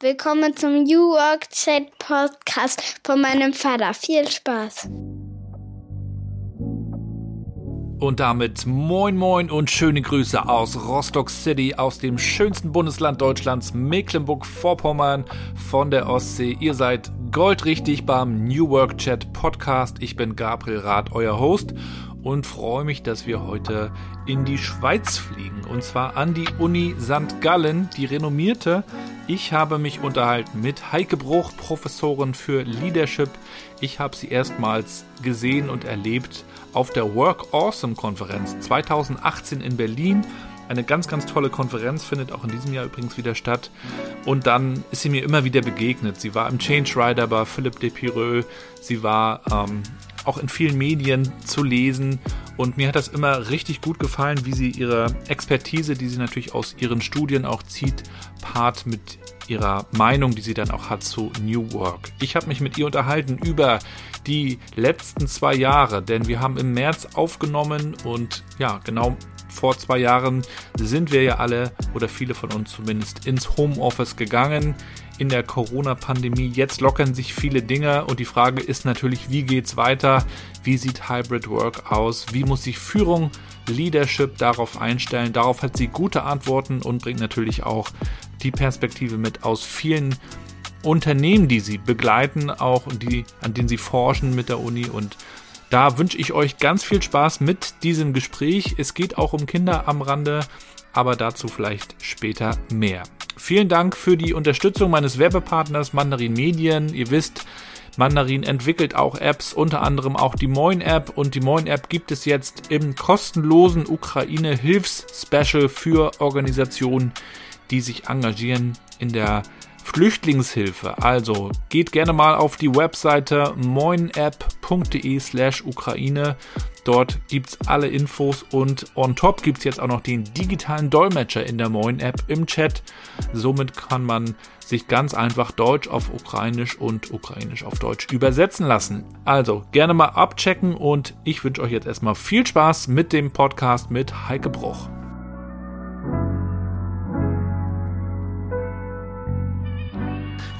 Willkommen zum New Work Chat Podcast von meinem Vater. Viel Spaß. Und damit moin moin und schöne Grüße aus Rostock City, aus dem schönsten Bundesland Deutschlands, Mecklenburg-Vorpommern von der Ostsee. Ihr seid goldrichtig beim New Work Chat Podcast. Ich bin Gabriel Rath, euer Host und freue mich, dass wir heute in die Schweiz fliegen. Und zwar an die Uni St. Gallen, die renommierte. Ich habe mich unterhalten mit Heike Bruch, Professorin für Leadership. Ich habe sie erstmals gesehen und erlebt auf der Work Awesome Konferenz 2018 in Berlin. Eine ganz, ganz tolle Konferenz findet auch in diesem Jahr übrigens wieder statt. Und dann ist sie mir immer wieder begegnet. Sie war im Change Rider bei Philippe Depireux. Sie war ähm, auch in vielen Medien zu lesen. Und mir hat das immer richtig gut gefallen, wie sie ihre Expertise, die sie natürlich aus ihren Studien auch zieht, paart mit ihrer Meinung, die sie dann auch hat zu New Work. Ich habe mich mit ihr unterhalten über die letzten zwei Jahre, denn wir haben im März aufgenommen und ja, genau vor zwei Jahren sind wir ja alle oder viele von uns zumindest ins Homeoffice gegangen in der Corona-Pandemie. Jetzt lockern sich viele Dinge und die Frage ist natürlich, wie geht's weiter? Wie sieht Hybrid Work aus? Wie muss sich Führung, Leadership darauf einstellen? Darauf hat sie gute Antworten und bringt natürlich auch die Perspektive mit aus vielen Unternehmen, die sie begleiten, auch und die, an denen sie forschen mit der Uni und da wünsche ich euch ganz viel Spaß mit diesem Gespräch. Es geht auch um Kinder am Rande, aber dazu vielleicht später mehr. Vielen Dank für die Unterstützung meines Werbepartners Mandarin Medien. Ihr wisst, Mandarin entwickelt auch Apps, unter anderem auch die Moin App und die Moin App gibt es jetzt im kostenlosen Ukraine Hilfs-Special für Organisationen, die sich engagieren in der Flüchtlingshilfe. Also geht gerne mal auf die Webseite moinapp.de slash Ukraine. Dort gibt es alle Infos und on top gibt es jetzt auch noch den digitalen Dolmetscher in der Moin App im Chat. Somit kann man sich ganz einfach Deutsch auf Ukrainisch und Ukrainisch auf Deutsch übersetzen lassen. Also gerne mal abchecken und ich wünsche euch jetzt erstmal viel Spaß mit dem Podcast mit Heike Bruch.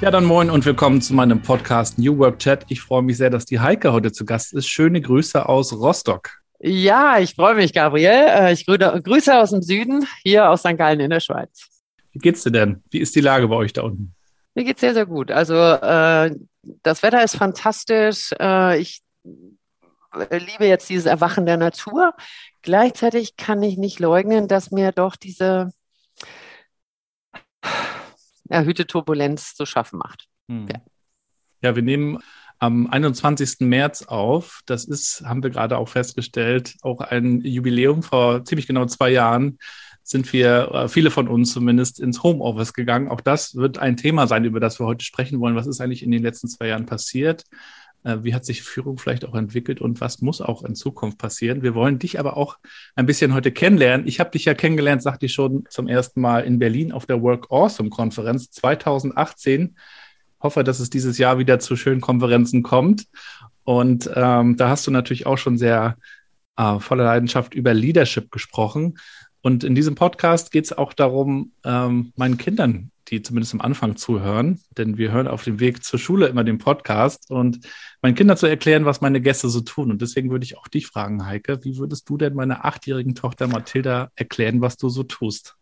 Ja, dann moin und willkommen zu meinem Podcast New Work Chat. Ich freue mich sehr, dass die Heike heute zu Gast ist. Schöne Grüße aus Rostock. Ja, ich freue mich, Gabriel. Äh, ich grüße aus dem Süden, hier aus St. Gallen in der Schweiz. Wie geht's dir denn? Wie ist die Lage bei euch da unten? Mir geht's sehr, sehr gut. Also äh, das Wetter ist fantastisch. Äh, ich liebe jetzt dieses Erwachen der Natur. Gleichzeitig kann ich nicht leugnen, dass mir doch diese erhöhte Turbulenz zu schaffen macht. Hm. Ja. ja, wir nehmen am 21. März auf. Das ist, haben wir gerade auch festgestellt, auch ein Jubiläum. Vor ziemlich genau zwei Jahren sind wir, äh, viele von uns zumindest, ins Homeoffice gegangen. Auch das wird ein Thema sein, über das wir heute sprechen wollen. Was ist eigentlich in den letzten zwei Jahren passiert? Äh, wie hat sich Führung vielleicht auch entwickelt und was muss auch in Zukunft passieren? Wir wollen dich aber auch ein bisschen heute kennenlernen. Ich habe dich ja kennengelernt, sagte ich schon, zum ersten Mal in Berlin auf der Work Awesome Konferenz 2018. Hoffe, dass es dieses Jahr wieder zu schönen Konferenzen kommt. Und ähm, da hast du natürlich auch schon sehr äh, voller Leidenschaft über Leadership gesprochen. Und in diesem Podcast geht es auch darum, ähm, meinen Kindern die zumindest am Anfang zuhören, denn wir hören auf dem Weg zur Schule immer den Podcast und meinen Kindern zu erklären, was meine Gäste so tun. Und deswegen würde ich auch dich fragen, Heike, wie würdest du denn meiner achtjährigen Tochter Mathilda erklären, was du so tust?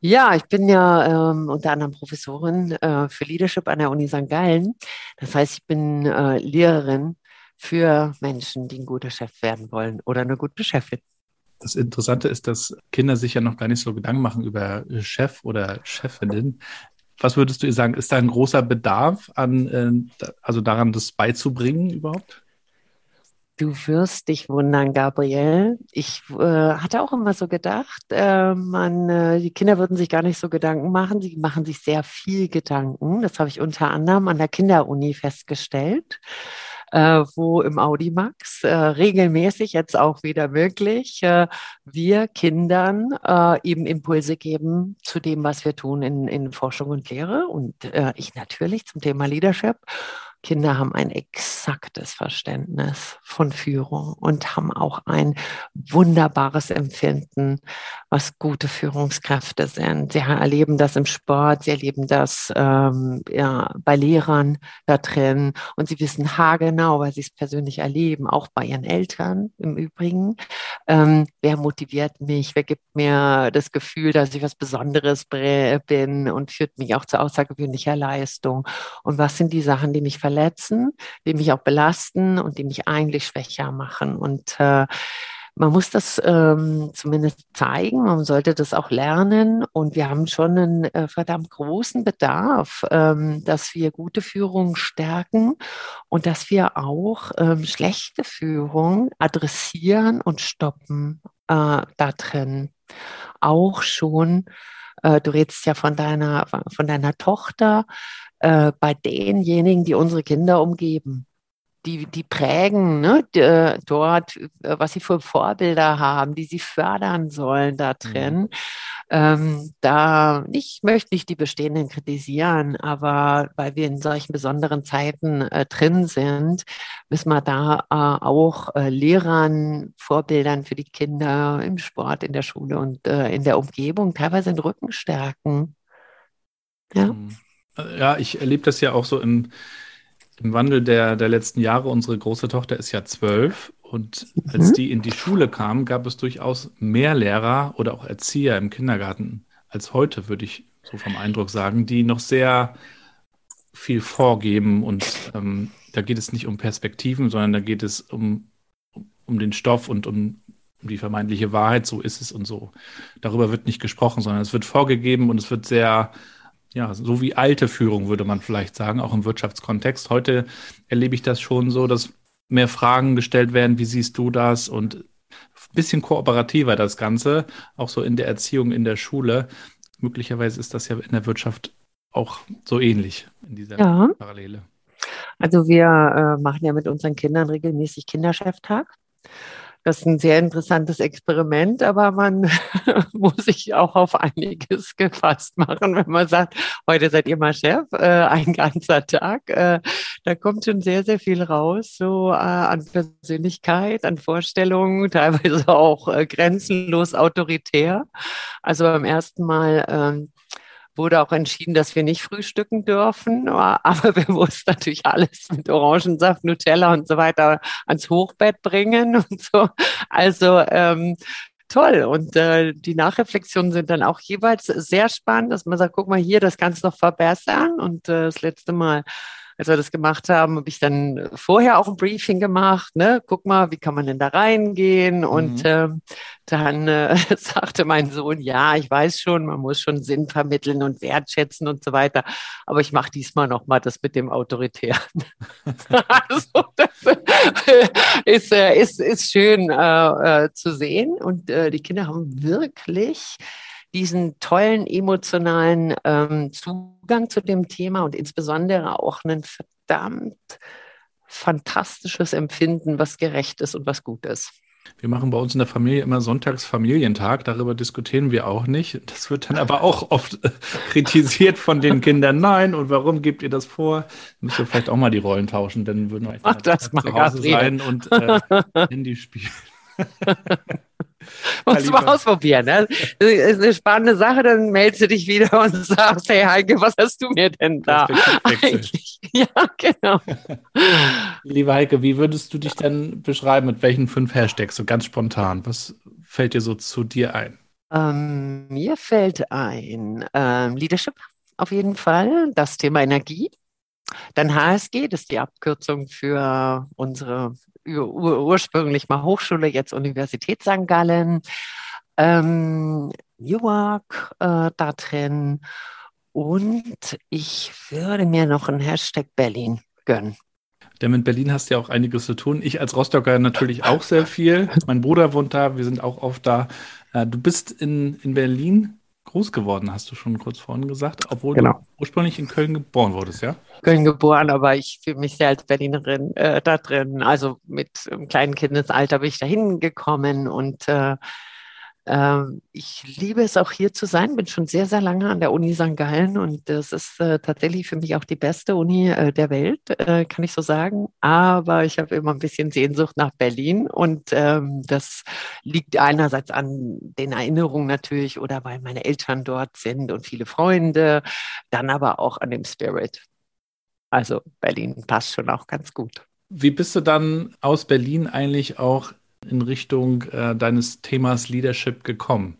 Ja, ich bin ja ähm, unter anderem Professorin äh, für Leadership an der Uni St. Gallen. Das heißt, ich bin äh, Lehrerin für Menschen, die ein guter Chef werden wollen oder eine gute Chefin. Das Interessante ist, dass Kinder sich ja noch gar nicht so Gedanken machen über Chef oder Chefinnen. Was würdest du ihr sagen? Ist da ein großer Bedarf an, äh, also daran, das beizubringen überhaupt? Du wirst dich wundern, Gabriel. Ich äh, hatte auch immer so gedacht, äh, man, äh, die Kinder würden sich gar nicht so Gedanken machen. Sie machen sich sehr viel Gedanken. Das habe ich unter anderem an der Kinderuni festgestellt äh, wo im Audimax äh, regelmäßig jetzt auch wieder möglich äh, wir Kindern äh, eben Impulse geben zu dem, was wir tun in, in Forschung und Lehre und äh, ich natürlich zum Thema Leadership. Kinder haben ein exaktes Verständnis von Führung und haben auch ein wunderbares Empfinden, was gute Führungskräfte sind. Sie erleben das im Sport, sie erleben das ähm, ja, bei Lehrern da drin und sie wissen haargenau, weil sie es persönlich erleben, auch bei ihren Eltern im Übrigen. Ähm, wer motiviert mich? Wer gibt mir das Gefühl, dass ich was Besonderes bin und führt mich auch zu außergewöhnlicher Leistung? Und was sind die Sachen, die mich verletzen? die mich auch belasten und die mich eigentlich schwächer machen. Und äh, man muss das ähm, zumindest zeigen, man sollte das auch lernen und wir haben schon einen äh, verdammt großen Bedarf, ähm, dass wir gute Führung stärken und dass wir auch ähm, schlechte Führung adressieren und stoppen äh, da drin. Auch schon, äh, du redest ja von deiner, von deiner Tochter, äh, bei denjenigen, die unsere Kinder umgeben. Die, die prägen ne, äh, dort, äh, was sie für Vorbilder haben, die sie fördern sollen da drin. Mhm. Ähm, da, ich möchte nicht die Bestehenden kritisieren, aber weil wir in solchen besonderen Zeiten äh, drin sind, müssen wir da äh, auch äh, Lehrern, Vorbildern für die Kinder im Sport, in der Schule und äh, in der Umgebung teilweise den Rücken stärken. Ja. Mhm. Ja, ich erlebe das ja auch so im, im Wandel der, der letzten Jahre. Unsere große Tochter ist ja zwölf und mhm. als die in die Schule kam, gab es durchaus mehr Lehrer oder auch Erzieher im Kindergarten als heute, würde ich so vom Eindruck sagen, die noch sehr viel vorgeben und ähm, da geht es nicht um Perspektiven, sondern da geht es um, um den Stoff und um, um die vermeintliche Wahrheit, so ist es und so. Darüber wird nicht gesprochen, sondern es wird vorgegeben und es wird sehr ja, so wie alte Führung, würde man vielleicht sagen, auch im Wirtschaftskontext. Heute erlebe ich das schon so, dass mehr Fragen gestellt werden, wie siehst du das? Und ein bisschen kooperativer das Ganze, auch so in der Erziehung in der Schule. Möglicherweise ist das ja in der Wirtschaft auch so ähnlich in dieser ja. Parallele. Also wir äh, machen ja mit unseren Kindern regelmäßig Kindercheftag. Das ist ein sehr interessantes Experiment, aber man muss sich auch auf einiges gefasst machen, wenn man sagt, heute seid ihr mal Chef, äh, ein ganzer Tag. Äh, da kommt schon sehr, sehr viel raus, so äh, an Persönlichkeit, an Vorstellungen, teilweise auch äh, grenzenlos autoritär. Also beim ersten Mal ähm, wurde auch entschieden, dass wir nicht frühstücken dürfen. Aber wir mussten natürlich alles mit Orangensaft, Nutella und so weiter ans Hochbett bringen und so. Also ähm, toll. Und äh, die Nachreflexionen sind dann auch jeweils sehr spannend, dass man sagt, guck mal hier, das kannst du noch verbessern. Und äh, das letzte Mal als wir das gemacht haben, habe ich dann vorher auch ein Briefing gemacht. Ne? Guck mal, wie kann man denn da reingehen? Und mhm. äh, dann äh, sagte mein Sohn, ja, ich weiß schon, man muss schon Sinn vermitteln und wertschätzen und so weiter. Aber ich mache diesmal noch mal das mit dem Autoritären. also, das ist, äh, ist, ist schön äh, äh, zu sehen. Und äh, die Kinder haben wirklich diesen tollen emotionalen ähm, Zugang zu dem Thema und insbesondere auch ein verdammt fantastisches Empfinden, was gerecht ist und was gut ist. Wir machen bei uns in der Familie immer Sonntags Familientag. Darüber diskutieren wir auch nicht. Das wird dann aber auch oft äh, kritisiert von den Kindern. Nein, und warum gebt ihr das vor? Müsst ihr vielleicht auch mal die Rollen tauschen, dann würden wir Mach das mal, zu Hause sein und äh, Handy spielen. Musst du mal ausprobieren. Ne? Das ist eine spannende Sache, dann meldest du dich wieder und sagst, hey Heike, was hast du mir denn da? Eigentlich? Ja, genau. Liebe Heike, wie würdest du dich denn beschreiben, mit welchen fünf Hashtags, so ganz spontan? Was fällt dir so zu dir ein? Ähm, mir fällt ein ähm, Leadership auf jeden Fall, das Thema Energie. Dann HSG, das ist die Abkürzung für unsere ursprünglich mal Hochschule, jetzt Universität St. Gallen, ähm, Newark äh, da drin. Und ich würde mir noch ein Hashtag Berlin gönnen. Denn mit Berlin hast du ja auch einiges zu tun. Ich als Rostocker natürlich auch sehr viel. Mein Bruder wohnt da, wir sind auch oft da. Äh, du bist in, in Berlin groß geworden, hast du schon kurz vorhin gesagt, obwohl genau. du ursprünglich in Köln geboren wurdest, ja? Köln geboren, aber ich fühle mich sehr als Berlinerin äh, da drin. Also mit einem kleinen Kindesalter bin ich da hingekommen und äh, ich liebe es auch hier zu sein, bin schon sehr, sehr lange an der Uni St. Gallen und das ist äh, tatsächlich für mich auch die beste Uni äh, der Welt, äh, kann ich so sagen. Aber ich habe immer ein bisschen Sehnsucht nach Berlin und ähm, das liegt einerseits an den Erinnerungen natürlich oder weil meine Eltern dort sind und viele Freunde, dann aber auch an dem Spirit. Also Berlin passt schon auch ganz gut. Wie bist du dann aus Berlin eigentlich auch in Richtung äh, deines Themas Leadership gekommen?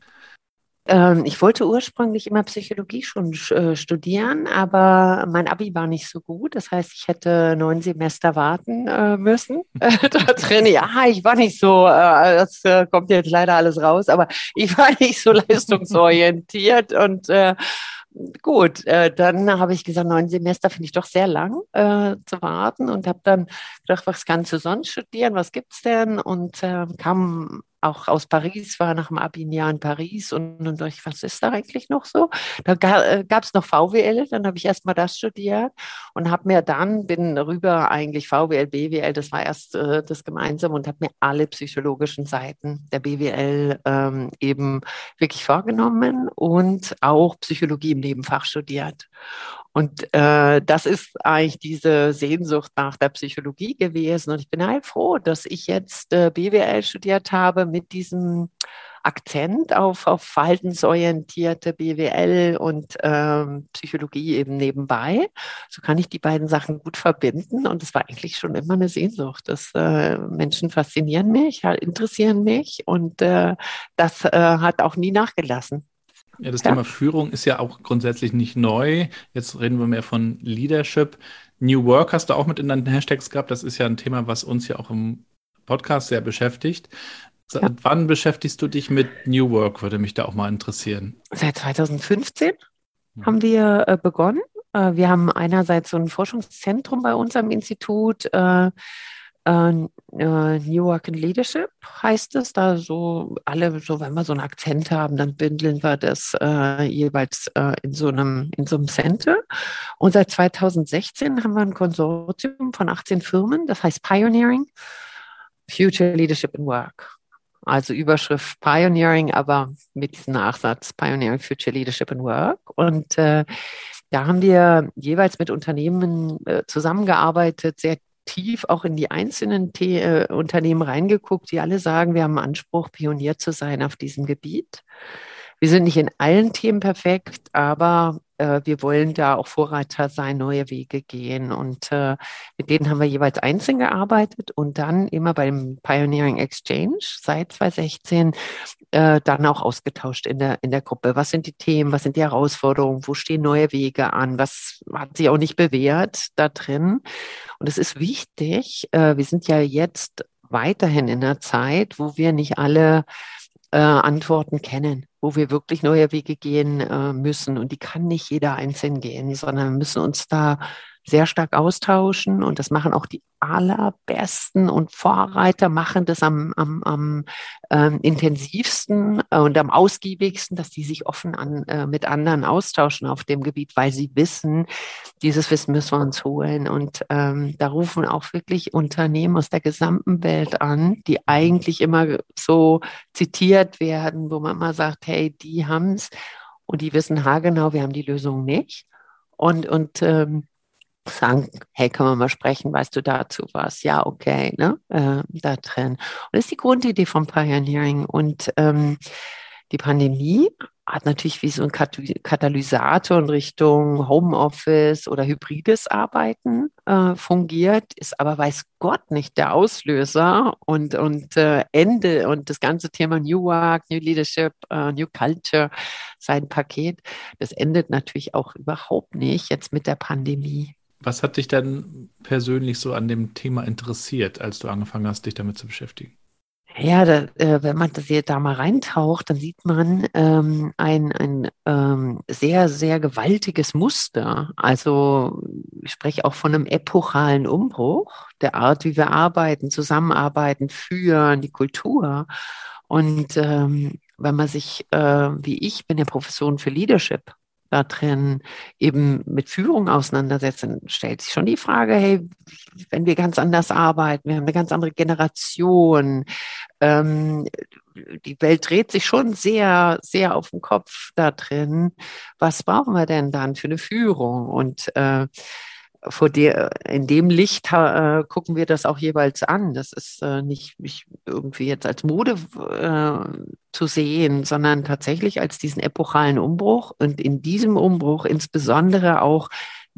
Ähm, ich wollte ursprünglich immer Psychologie schon äh, studieren, aber mein Abi war nicht so gut. Das heißt, ich hätte neun Semester warten äh, müssen. da drin, ja, ich war nicht so, äh, das äh, kommt jetzt leider alles raus, aber ich war nicht so leistungsorientiert und äh, gut, äh, dann habe ich gesagt, neun Semester finde ich doch sehr lang äh, zu warten und habe dann gedacht, was kannst du sonst studieren, was gibt es denn? Und äh, kam auch aus Paris, war nach dem Abi ein Jahr in Paris und, und ich, was ist da eigentlich noch so? Da äh, gab es noch VWL, dann habe ich erstmal das studiert und habe mir dann, bin rüber eigentlich VWL, BWL, das war erst äh, das gemeinsam und habe mir alle psychologischen Seiten der BWL ähm, eben wirklich vorgenommen und auch Psychologie im Nebenfach studiert. Und äh, das ist eigentlich diese Sehnsucht nach der Psychologie gewesen. Und ich bin halt froh, dass ich jetzt äh, BWL studiert habe mit diesem Akzent auf, auf verhaltensorientierte BWL und ähm, Psychologie eben nebenbei. So kann ich die beiden Sachen gut verbinden. Und es war eigentlich schon immer eine Sehnsucht. dass äh, Menschen faszinieren mich, interessieren mich und äh, das äh, hat auch nie nachgelassen. Ja, das ja. Thema Führung ist ja auch grundsätzlich nicht neu. Jetzt reden wir mehr von Leadership. New Work hast du auch mit in deinen Hashtags gehabt. Das ist ja ein Thema, was uns ja auch im Podcast sehr beschäftigt. Seit ja. wann beschäftigst du dich mit New Work? Würde mich da auch mal interessieren. Seit 2015 hm. haben wir äh, begonnen. Äh, wir haben einerseits so ein Forschungszentrum bei uns am Institut. Äh, äh, New Work and Leadership heißt es. Da so alle, so wenn wir so einen Akzent haben, dann bündeln wir das äh, jeweils äh, in so einem in so einem Center. Und seit 2016 haben wir ein Konsortium von 18 Firmen, das heißt Pioneering Future Leadership in Work. Also Überschrift Pioneering, aber mit diesem Nachsatz Pioneering Future Leadership in Work. Und äh, da haben wir jeweils mit Unternehmen äh, zusammengearbeitet, sehr tief auch in die einzelnen The äh, Unternehmen reingeguckt, die alle sagen, wir haben Anspruch, Pionier zu sein auf diesem Gebiet. Wir sind nicht in allen Themen perfekt, aber äh, wir wollen da auch Vorreiter sein, neue Wege gehen. Und äh, mit denen haben wir jeweils einzeln gearbeitet und dann immer beim Pioneering Exchange seit 2016 äh, dann auch ausgetauscht in der, in der Gruppe. Was sind die Themen? Was sind die Herausforderungen? Wo stehen neue Wege an? Was hat sich auch nicht bewährt da drin? Und es ist wichtig, äh, wir sind ja jetzt weiterhin in einer Zeit, wo wir nicht alle äh, Antworten kennen, wo wir wirklich neue Wege gehen äh, müssen. Und die kann nicht jeder einzeln gehen, sondern wir müssen uns da sehr stark austauschen und das machen auch die allerbesten und Vorreiter machen das am, am, am ähm, intensivsten und am ausgiebigsten, dass die sich offen an, äh, mit anderen austauschen auf dem Gebiet, weil sie wissen, dieses Wissen müssen wir uns holen. Und ähm, da rufen auch wirklich Unternehmen aus der gesamten Welt an, die eigentlich immer so zitiert werden, wo man immer sagt, hey, die haben es und die wissen haargenau, wir haben die Lösung nicht. Und, und ähm, sagen, hey, können wir mal sprechen, weißt du dazu was? Ja, okay, ne? Äh, da drin. Und das ist die Grundidee vom Pioneering. Und ähm, die Pandemie hat natürlich wie so ein Katalysator in Richtung Homeoffice oder hybrides Arbeiten äh, fungiert, ist aber weiß Gott nicht der Auslöser und, und äh, Ende und das ganze Thema New Work, New Leadership, äh, New Culture, sein Paket, das endet natürlich auch überhaupt nicht jetzt mit der Pandemie. Was hat dich denn persönlich so an dem Thema interessiert, als du angefangen hast, dich damit zu beschäftigen? Ja, da, äh, wenn man das hier da mal reintaucht, dann sieht man ähm, ein, ein ähm, sehr, sehr gewaltiges Muster. Also ich spreche auch von einem epochalen Umbruch der Art, wie wir arbeiten, zusammenarbeiten, führen, die Kultur. Und ähm, wenn man sich, äh, wie ich bin ja Professorin für Leadership da drin eben mit Führung auseinandersetzen, stellt sich schon die Frage, hey, wenn wir ganz anders arbeiten, wir haben eine ganz andere Generation, ähm, die Welt dreht sich schon sehr, sehr auf den Kopf da drin. Was brauchen wir denn dann für eine Führung? Und äh, vor der, in dem Licht äh, gucken wir das auch jeweils an. Das ist äh, nicht, nicht irgendwie jetzt als Mode äh, zu sehen, sondern tatsächlich als diesen epochalen Umbruch und in diesem Umbruch insbesondere auch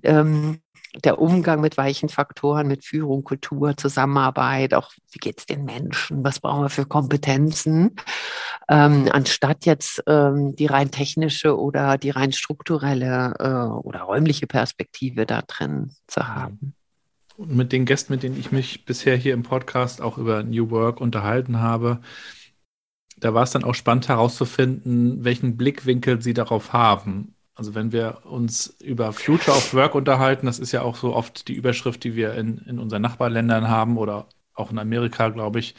ähm, der Umgang mit weichen Faktoren, mit Führung, Kultur, Zusammenarbeit, auch wie geht es den Menschen, was brauchen wir für Kompetenzen, ähm, anstatt jetzt ähm, die rein technische oder die rein strukturelle äh, oder räumliche Perspektive da drin zu haben. Und mit den Gästen, mit denen ich mich bisher hier im Podcast auch über New Work unterhalten habe, da war es dann auch spannend herauszufinden, welchen Blickwinkel sie darauf haben. Also wenn wir uns über Future of Work unterhalten, das ist ja auch so oft die Überschrift, die wir in, in unseren Nachbarländern haben oder auch in Amerika, glaube ich,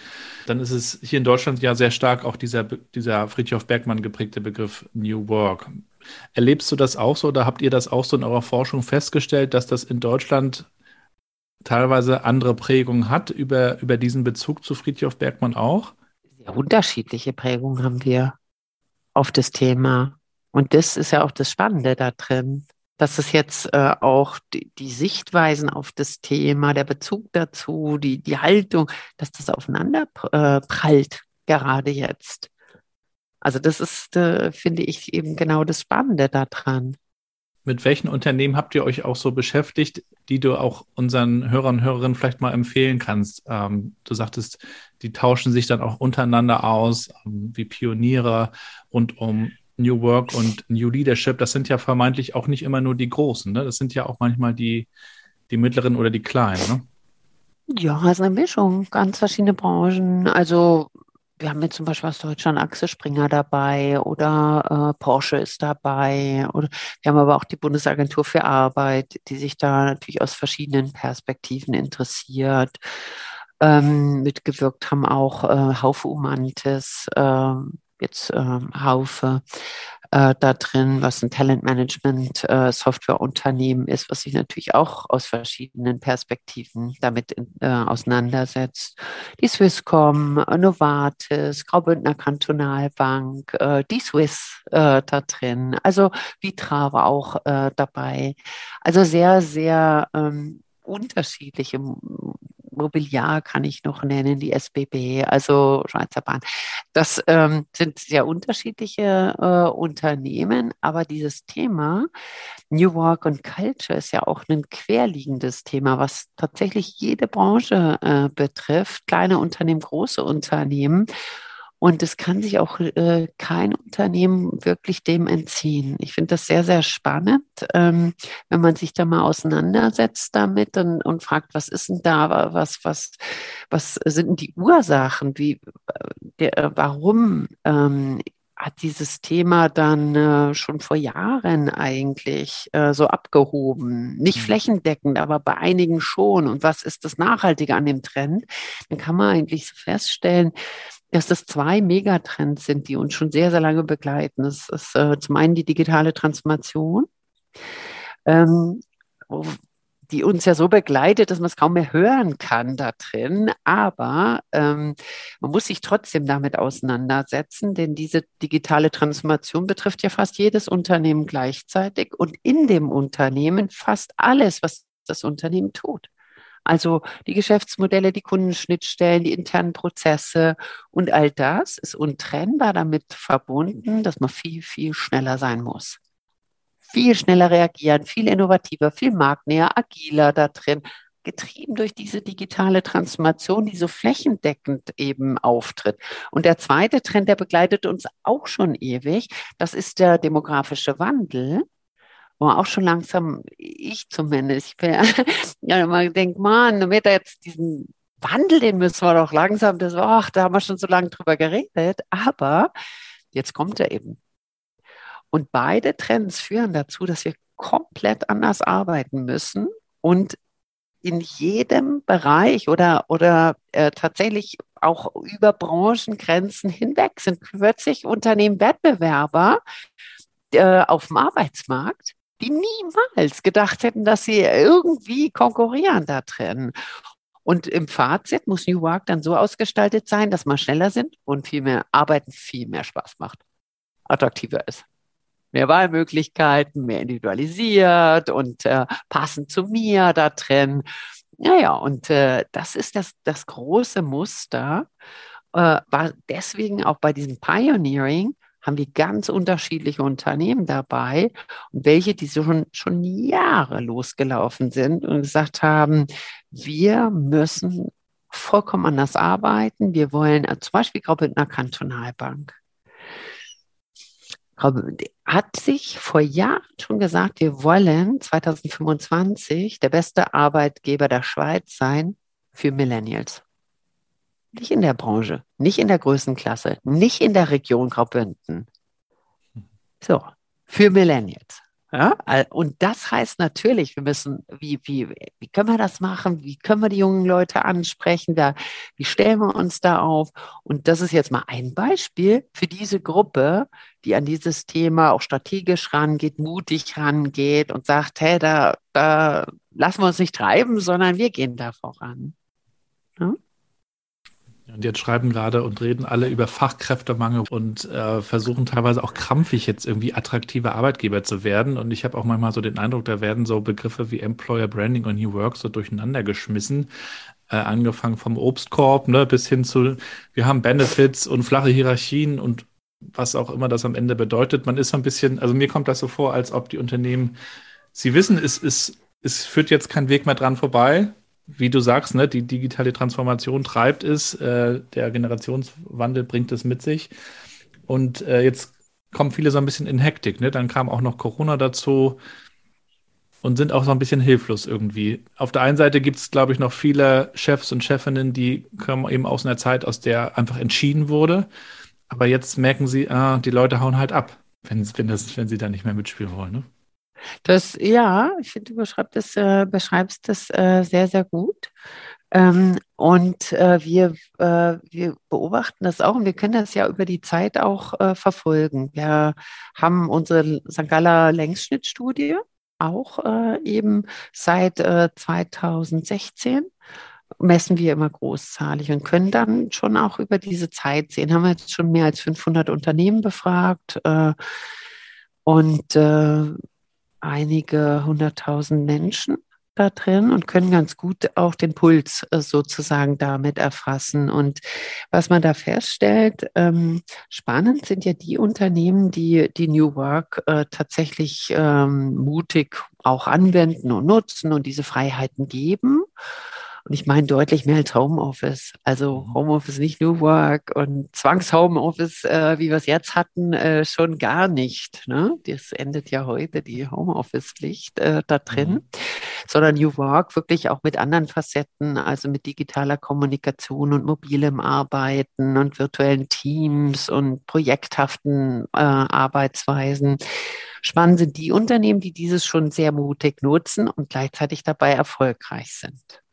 dann ist es hier in Deutschland ja sehr stark auch dieser, dieser Friedhof Bergmann geprägte Begriff New Work. Erlebst du das auch so oder habt ihr das auch so in eurer Forschung festgestellt, dass das in Deutschland teilweise andere Prägungen hat über, über diesen Bezug zu Friedhof Bergmann auch? Sehr unterschiedliche Prägungen haben wir auf das Thema. Und das ist ja auch das Spannende da drin, dass es jetzt äh, auch die, die, Sichtweisen auf das Thema, der Bezug dazu, die, die Haltung, dass das aufeinander äh, prallt, gerade jetzt. Also das ist, äh, finde ich, eben genau das Spannende daran. Mit welchen Unternehmen habt ihr euch auch so beschäftigt, die du auch unseren Hörern und Hörerinnen vielleicht mal empfehlen kannst? Ähm, du sagtest, die tauschen sich dann auch untereinander aus, ähm, wie Pioniere rund um New Work und New Leadership, das sind ja vermeintlich auch nicht immer nur die Großen, ne? Das sind ja auch manchmal die, die mittleren oder die kleinen, ne? Ja, es ist eine Mischung, ganz verschiedene Branchen. Also wir haben jetzt zum Beispiel aus Deutschland Axel Springer dabei oder äh, Porsche ist dabei. Oder wir haben aber auch die Bundesagentur für Arbeit, die sich da natürlich aus verschiedenen Perspektiven interessiert. Ähm, mitgewirkt haben auch äh, Haufe Umantes, äh, jetzt ähm, Haufe äh, da drin, was ein Talentmanagement äh, ist, was sich natürlich auch aus verschiedenen Perspektiven damit in, äh, auseinandersetzt. Die Swisscom, Novartis, Graubündner Kantonalbank, äh, die Swiss äh, da drin, also Vitra war auch äh, dabei. Also sehr, sehr ähm, unterschiedliche Mobiliar kann ich noch nennen, die SBB, also Schweizer Bahn. Das ähm, sind sehr unterschiedliche äh, Unternehmen, aber dieses Thema New Work und Culture ist ja auch ein querliegendes Thema, was tatsächlich jede Branche äh, betrifft, kleine Unternehmen, große Unternehmen. Und es kann sich auch äh, kein Unternehmen wirklich dem entziehen. Ich finde das sehr, sehr spannend, ähm, wenn man sich da mal auseinandersetzt damit und, und fragt, was ist denn da, was, was, was sind denn die Ursachen, wie, äh, der, äh, warum ähm, hat dieses Thema dann äh, schon vor Jahren eigentlich äh, so abgehoben. Nicht mhm. flächendeckend, aber bei einigen schon. Und was ist das Nachhaltige an dem Trend? Dann kann man eigentlich feststellen, dass das zwei Megatrends sind, die uns schon sehr, sehr lange begleiten. Das ist äh, zum einen die digitale Transformation, ähm, die uns ja so begleitet, dass man es kaum mehr hören kann da drin. Aber ähm, man muss sich trotzdem damit auseinandersetzen, denn diese digitale Transformation betrifft ja fast jedes Unternehmen gleichzeitig und in dem Unternehmen fast alles, was das Unternehmen tut. Also die Geschäftsmodelle, die Kundenschnittstellen, die internen Prozesse und all das ist untrennbar damit verbunden, dass man viel, viel schneller sein muss. Viel schneller reagieren, viel innovativer, viel marktnäher, agiler da drin, getrieben durch diese digitale Transformation, die so flächendeckend eben auftritt. Und der zweite Trend, der begleitet uns auch schon ewig, das ist der demografische Wandel wo auch schon langsam, ich zumindest, ich ja immer denke, man, wird da jetzt diesen Wandel, den müssen wir doch langsam, das ach, da haben wir schon so lange drüber geredet, aber jetzt kommt er eben. Und beide Trends führen dazu, dass wir komplett anders arbeiten müssen und in jedem Bereich oder, oder äh, tatsächlich auch über Branchengrenzen hinweg sind plötzlich Unternehmen Wettbewerber äh, auf dem Arbeitsmarkt, die niemals gedacht hätten, dass sie irgendwie konkurrieren da drin. Und im Fazit muss New Work dann so ausgestaltet sein, dass man schneller sind und viel mehr arbeiten, viel mehr Spaß macht, attraktiver ist. Mehr Wahlmöglichkeiten, mehr individualisiert und äh, passend zu mir da drin. Ja, ja, und äh, das ist das, das große Muster. Äh, war deswegen auch bei diesem Pioneering haben wir ganz unterschiedliche Unternehmen dabei und welche, die schon, schon Jahre losgelaufen sind und gesagt haben, wir müssen vollkommen anders arbeiten. Wir wollen äh, zum Beispiel Graubündner Kantonalbank hat sich vor Jahren schon gesagt, wir wollen 2025 der beste Arbeitgeber der Schweiz sein für Millennials. Nicht in der Branche, nicht in der Größenklasse, nicht in der Region Graubünden. So, für Millennials. Ja, und das heißt natürlich, wir müssen, wie, wie, wie können wir das machen? Wie können wir die jungen Leute ansprechen? Da, wie stellen wir uns da auf? Und das ist jetzt mal ein Beispiel für diese Gruppe, die an dieses Thema auch strategisch rangeht, mutig rangeht und sagt, hey, da, da lassen wir uns nicht treiben, sondern wir gehen da voran. Ja? Und jetzt schreiben gerade und reden alle über Fachkräftemangel und äh, versuchen teilweise auch krampfig jetzt irgendwie attraktive Arbeitgeber zu werden. Und ich habe auch manchmal so den Eindruck, da werden so Begriffe wie Employer Branding und New Work so durcheinander geschmissen. Äh, angefangen vom Obstkorb ne, bis hin zu, wir haben Benefits und flache Hierarchien und was auch immer das am Ende bedeutet. Man ist so ein bisschen, also mir kommt das so vor, als ob die Unternehmen, sie wissen, es, es, es führt jetzt kein Weg mehr dran vorbei wie du sagst, ne, die digitale Transformation treibt es, äh, der Generationswandel bringt es mit sich. Und äh, jetzt kommen viele so ein bisschen in Hektik. Ne? Dann kam auch noch Corona dazu und sind auch so ein bisschen hilflos irgendwie. Auf der einen Seite gibt es, glaube ich, noch viele Chefs und Chefinnen, die kommen eben aus einer Zeit, aus der einfach entschieden wurde. Aber jetzt merken sie, ah, die Leute hauen halt ab, wenn, wenn, das, wenn sie da nicht mehr mitspielen wollen. Ne? Das, ja, ich finde, du beschreibst das, äh, beschreibst das äh, sehr, sehr gut. Ähm, und äh, wir, äh, wir beobachten das auch und wir können das ja über die Zeit auch äh, verfolgen. Wir haben unsere St. Galler Längsschnittstudie auch äh, eben seit 2016 messen wir immer großzahlig und können dann schon auch über diese Zeit sehen. Haben wir jetzt schon mehr als 500 Unternehmen befragt und einige hunderttausend Menschen da drin und können ganz gut auch den Puls äh, sozusagen damit erfassen. Und was man da feststellt, ähm, spannend sind ja die Unternehmen, die die New Work äh, tatsächlich ähm, mutig auch anwenden und nutzen und diese Freiheiten geben. Und ich meine deutlich mehr als Homeoffice. Also mhm. Homeoffice nicht New Work und Zwangshomeoffice, äh, wie wir es jetzt hatten, äh, schon gar nicht. Ne? Das endet ja heute die Homeoffice-Pflicht äh, da drin, mhm. sondern New Work wirklich auch mit anderen Facetten, also mit digitaler Kommunikation und mobilem Arbeiten und virtuellen Teams und projekthaften äh, Arbeitsweisen. Spannend sind die Unternehmen, die dieses schon sehr mutig nutzen und gleichzeitig dabei erfolgreich sind.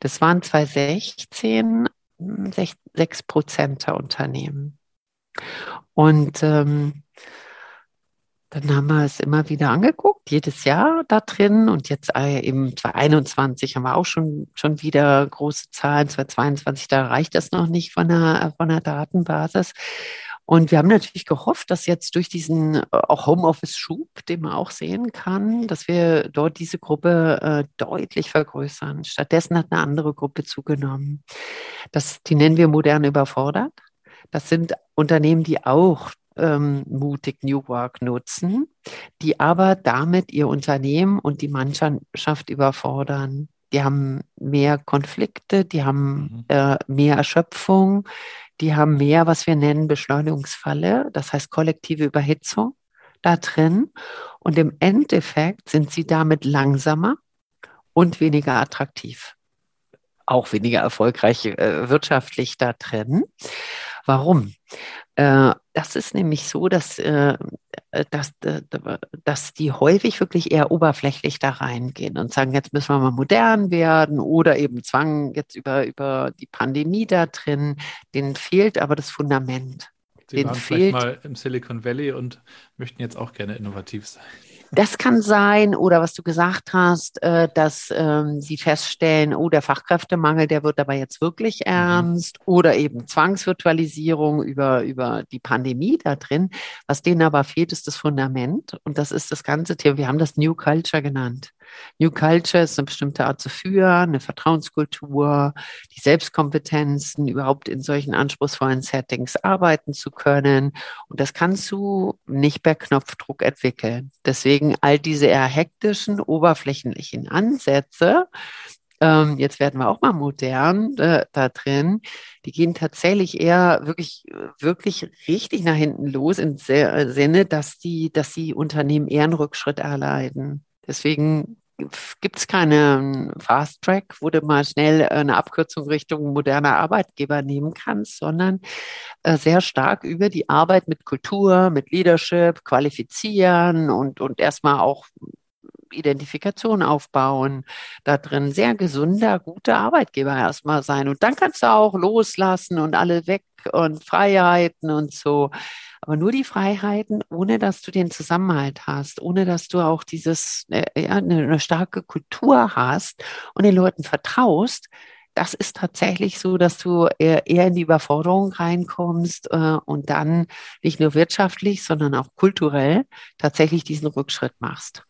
Das waren 2016 6 Prozent der Unternehmen. Und ähm, dann haben wir es immer wieder angeguckt, jedes Jahr da drin. Und jetzt äh, eben 2021 haben wir auch schon, schon wieder große Zahlen. 2022, da reicht das noch nicht von der, von der Datenbasis. Und wir haben natürlich gehofft, dass jetzt durch diesen äh, auch Homeoffice-Schub, den man auch sehen kann, dass wir dort diese Gruppe äh, deutlich vergrößern. Stattdessen hat eine andere Gruppe zugenommen. Das, die nennen wir modern überfordert. Das sind Unternehmen, die auch ähm, mutig New Work nutzen, die aber damit ihr Unternehmen und die Mannschaft überfordern. Die haben mehr Konflikte, die haben mhm. äh, mehr Erschöpfung, die haben mehr, was wir nennen Beschleunigungsfalle, das heißt kollektive Überhitzung da drin. Und im Endeffekt sind sie damit langsamer und weniger attraktiv. Auch weniger erfolgreich äh, wirtschaftlich da drin. Warum? Äh, das ist nämlich so, dass, äh, dass, äh, dass die häufig wirklich eher oberflächlich da reingehen und sagen, jetzt müssen wir mal modern werden oder eben Zwang jetzt über, über die Pandemie da drin. Denen fehlt aber das Fundament. Sie waren fehlt, vielleicht mal im Silicon Valley und möchten jetzt auch gerne innovativ sein. Das kann sein, oder was du gesagt hast, äh, dass ähm, sie feststellen, oh, der Fachkräftemangel, der wird aber jetzt wirklich mhm. ernst, oder eben Zwangsvirtualisierung über, über die Pandemie da drin. Was denen aber fehlt, ist das Fundament. Und das ist das ganze Thema. Wir haben das New Culture genannt. New Culture ist eine bestimmte Art zu führen, eine Vertrauenskultur, die Selbstkompetenzen, überhaupt in solchen anspruchsvollen Settings arbeiten zu können. Und das kannst du nicht per Knopfdruck entwickeln. Deswegen all diese eher hektischen, oberflächlichen Ansätze, ähm, jetzt werden wir auch mal modern äh, da drin, die gehen tatsächlich eher wirklich, wirklich richtig nach hinten los im Sinne, dass die, dass die Unternehmen eher einen Rückschritt erleiden. Deswegen gibt es keinen Fast Track, wo du mal schnell eine Abkürzung Richtung moderner Arbeitgeber nehmen kannst, sondern äh, sehr stark über die Arbeit mit Kultur, mit Leadership, qualifizieren und, und erstmal auch Identifikation aufbauen, da drin sehr gesunder, guter Arbeitgeber erstmal sein. Und dann kannst du auch loslassen und alle weg und Freiheiten und so. Aber nur die Freiheiten, ohne dass du den Zusammenhalt hast, ohne dass du auch dieses, äh, ja, eine, eine starke Kultur hast und den Leuten vertraust, das ist tatsächlich so, dass du eher, in die Überforderung reinkommst äh, und dann nicht nur wirtschaftlich, sondern auch kulturell tatsächlich diesen Rückschritt machst.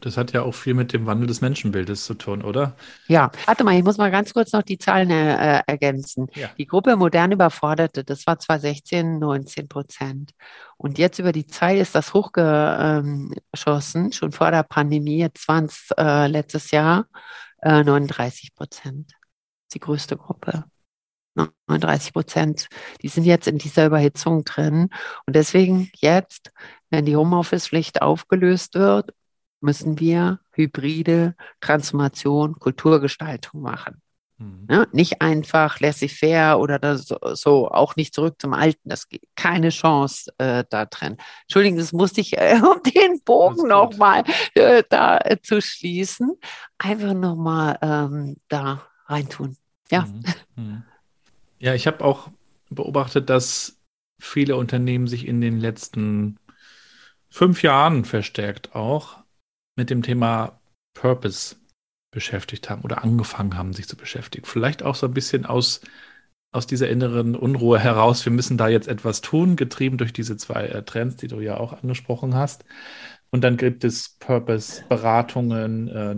Das hat ja auch viel mit dem Wandel des Menschenbildes zu tun, oder? Ja, warte mal, ich muss mal ganz kurz noch die Zahlen äh, ergänzen. Ja. Die Gruppe modern Überforderte, das war 2016 19 Prozent. Und jetzt über die Zeit ist das hochgeschossen, schon vor der Pandemie. Jetzt waren es äh, letztes Jahr äh, 39 Prozent. Die größte Gruppe. 39 Prozent, die sind jetzt in dieser Überhitzung drin. Und deswegen jetzt, wenn die Homeoffice-Pflicht aufgelöst wird müssen wir hybride Transformation, Kulturgestaltung machen. Mhm. Ja, nicht einfach laissez-faire oder so, so, auch nicht zurück zum Alten. Das gibt keine Chance äh, da drin. Entschuldigung, das musste ich, äh, um den Bogen nochmal äh, da äh, zu schließen, einfach nochmal ähm, da reintun. Ja. Mhm. Mhm. Ja, ich habe auch beobachtet, dass viele Unternehmen sich in den letzten fünf Jahren verstärkt auch mit dem Thema Purpose beschäftigt haben oder angefangen haben, sich zu beschäftigen. Vielleicht auch so ein bisschen aus, aus dieser inneren Unruhe heraus, wir müssen da jetzt etwas tun, getrieben durch diese zwei äh, Trends, die du ja auch angesprochen hast. Und dann gibt es Purpose-Beratungen, äh,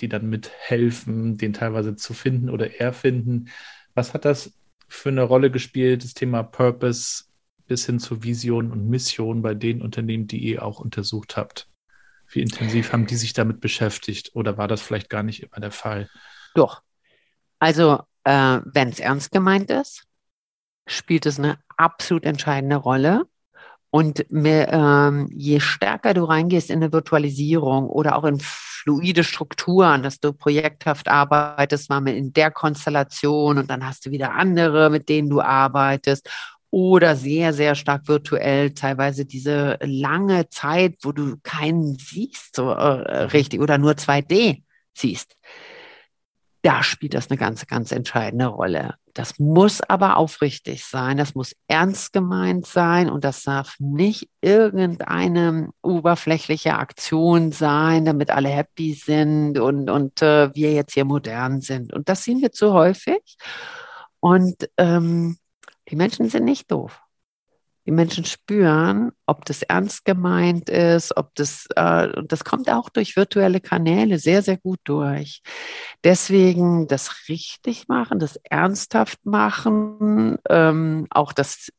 die dann mithelfen, den teilweise zu finden oder erfinden. Was hat das für eine Rolle gespielt, das Thema Purpose bis hin zur Vision und Mission bei den Unternehmen, die ihr auch untersucht habt? Wie intensiv haben die sich damit beschäftigt oder war das vielleicht gar nicht immer der Fall? Doch. Also, äh, wenn es ernst gemeint ist, spielt es eine absolut entscheidende Rolle. Und mehr, ähm, je stärker du reingehst in eine Virtualisierung oder auch in fluide Strukturen, dass du projekthaft arbeitest, mal in der Konstellation und dann hast du wieder andere, mit denen du arbeitest oder sehr, sehr stark virtuell, teilweise diese lange Zeit, wo du keinen siehst, so äh, richtig, oder nur 2D siehst. Da spielt das eine ganz, ganz entscheidende Rolle. Das muss aber aufrichtig sein, das muss ernst gemeint sein und das darf nicht irgendeine oberflächliche Aktion sein, damit alle happy sind und, und äh, wir jetzt hier modern sind. Und das sehen wir zu häufig. Und ähm, die Menschen sind nicht doof. Die Menschen spüren, ob das ernst gemeint ist, ob das, äh, und das kommt auch durch virtuelle Kanäle sehr, sehr gut durch. Deswegen das richtig machen, das ernsthaft machen, ähm, auch das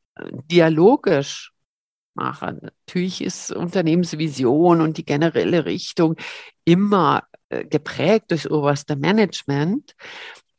dialogisch machen. Natürlich ist Unternehmensvision und die generelle Richtung immer äh, geprägt durch oberste Management,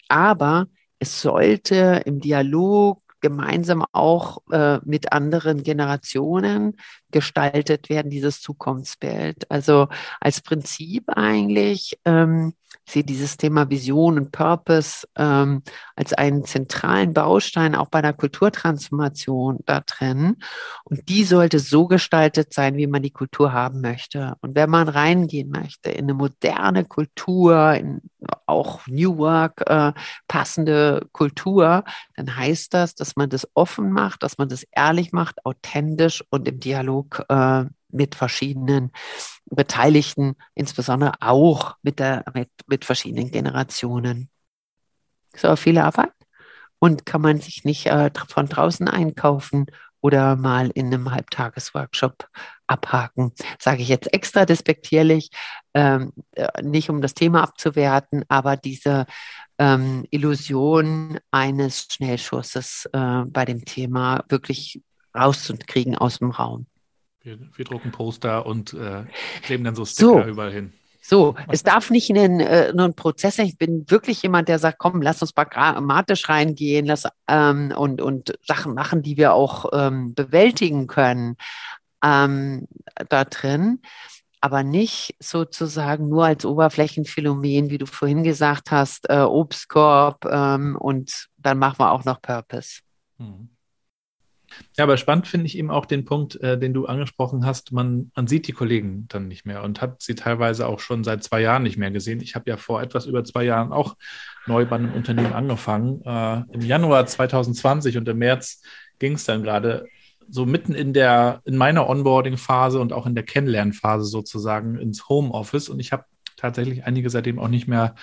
aber es sollte im Dialog gemeinsam auch äh, mit anderen Generationen gestaltet werden, dieses Zukunftsbild. Also als Prinzip eigentlich ähm, sehe dieses Thema Vision und Purpose ähm, als einen zentralen Baustein auch bei der Kulturtransformation da drin. Und die sollte so gestaltet sein, wie man die Kultur haben möchte. Und wenn man reingehen möchte in eine moderne Kultur, in auch New Work äh, passende Kultur, dann heißt das, dass man das offen macht, dass man das ehrlich macht, authentisch und im Dialog äh, mit verschiedenen Beteiligten, insbesondere auch mit, der, mit, mit verschiedenen Generationen. So viel Arbeit und kann man sich nicht äh, von draußen einkaufen oder mal in einem Halbtagesworkshop abhaken. Sage ich jetzt extra despektierlich, ähm, äh, nicht um das Thema abzuwerten, aber diese ähm, Illusion eines Schnellschusses äh, bei dem Thema wirklich rauszukriegen aus dem Raum. Wir, wir drucken Poster und äh, kleben dann so Sticker so. überall hin. So, es darf nicht ein, äh, nur ein Prozess sein. Ich bin wirklich jemand, der sagt, komm, lass uns pragmatisch reingehen lass, ähm, und, und Sachen machen, die wir auch ähm, bewältigen können ähm, da drin. Aber nicht sozusagen nur als Oberflächenphänomen, wie du vorhin gesagt hast, äh, Obstkorb ähm, und dann machen wir auch noch Purpose. Mhm. Ja, aber spannend finde ich eben auch den Punkt, äh, den du angesprochen hast. Man, man sieht die Kollegen dann nicht mehr und hat sie teilweise auch schon seit zwei Jahren nicht mehr gesehen. Ich habe ja vor etwas über zwei Jahren auch neu bei einem Unternehmen angefangen. Äh, Im Januar 2020 und im März ging es dann gerade so mitten in der, in meiner Onboarding-Phase und auch in der Kennenlernphase sozusagen ins Homeoffice. Und ich habe tatsächlich einige seitdem auch nicht mehr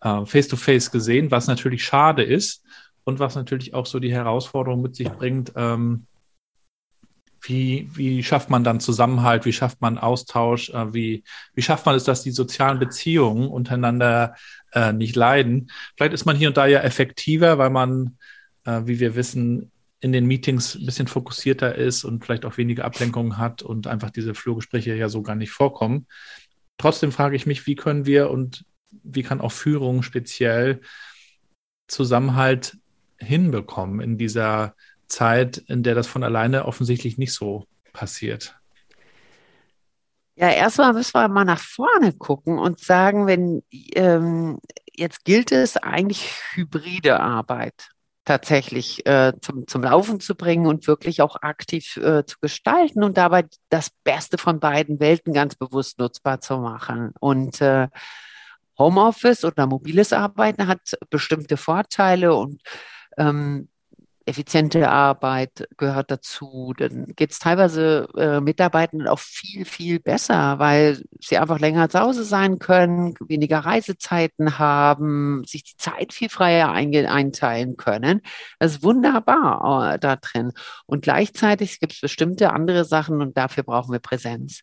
äh, face-to-face -face gesehen, was natürlich schade ist und was natürlich auch so die Herausforderung mit sich bringt, ähm, wie, wie schafft man dann Zusammenhalt, wie schafft man Austausch, äh, wie, wie schafft man es, dass die sozialen Beziehungen untereinander äh, nicht leiden. Vielleicht ist man hier und da ja effektiver, weil man, äh, wie wir wissen, in den Meetings ein bisschen fokussierter ist und vielleicht auch weniger Ablenkungen hat und einfach diese Flurgespräche ja so gar nicht vorkommen. Trotzdem frage ich mich, wie können wir und wie kann auch Führung speziell Zusammenhalt hinbekommen in dieser Zeit, in der das von alleine offensichtlich nicht so passiert? Ja, erstmal müssen wir mal nach vorne gucken und sagen, wenn ähm, jetzt gilt es eigentlich hybride Arbeit tatsächlich äh, zum, zum Laufen zu bringen und wirklich auch aktiv äh, zu gestalten und dabei das Beste von beiden Welten ganz bewusst nutzbar zu machen. Und äh, Homeoffice oder mobiles Arbeiten hat bestimmte Vorteile und ähm, effiziente Arbeit gehört dazu. Dann geht es teilweise äh, Mitarbeitenden auch viel, viel besser, weil sie einfach länger zu Hause sein können, weniger Reisezeiten haben, sich die Zeit viel freier einteilen können. Das ist wunderbar äh, da drin. Und gleichzeitig gibt es bestimmte andere Sachen und dafür brauchen wir Präsenz.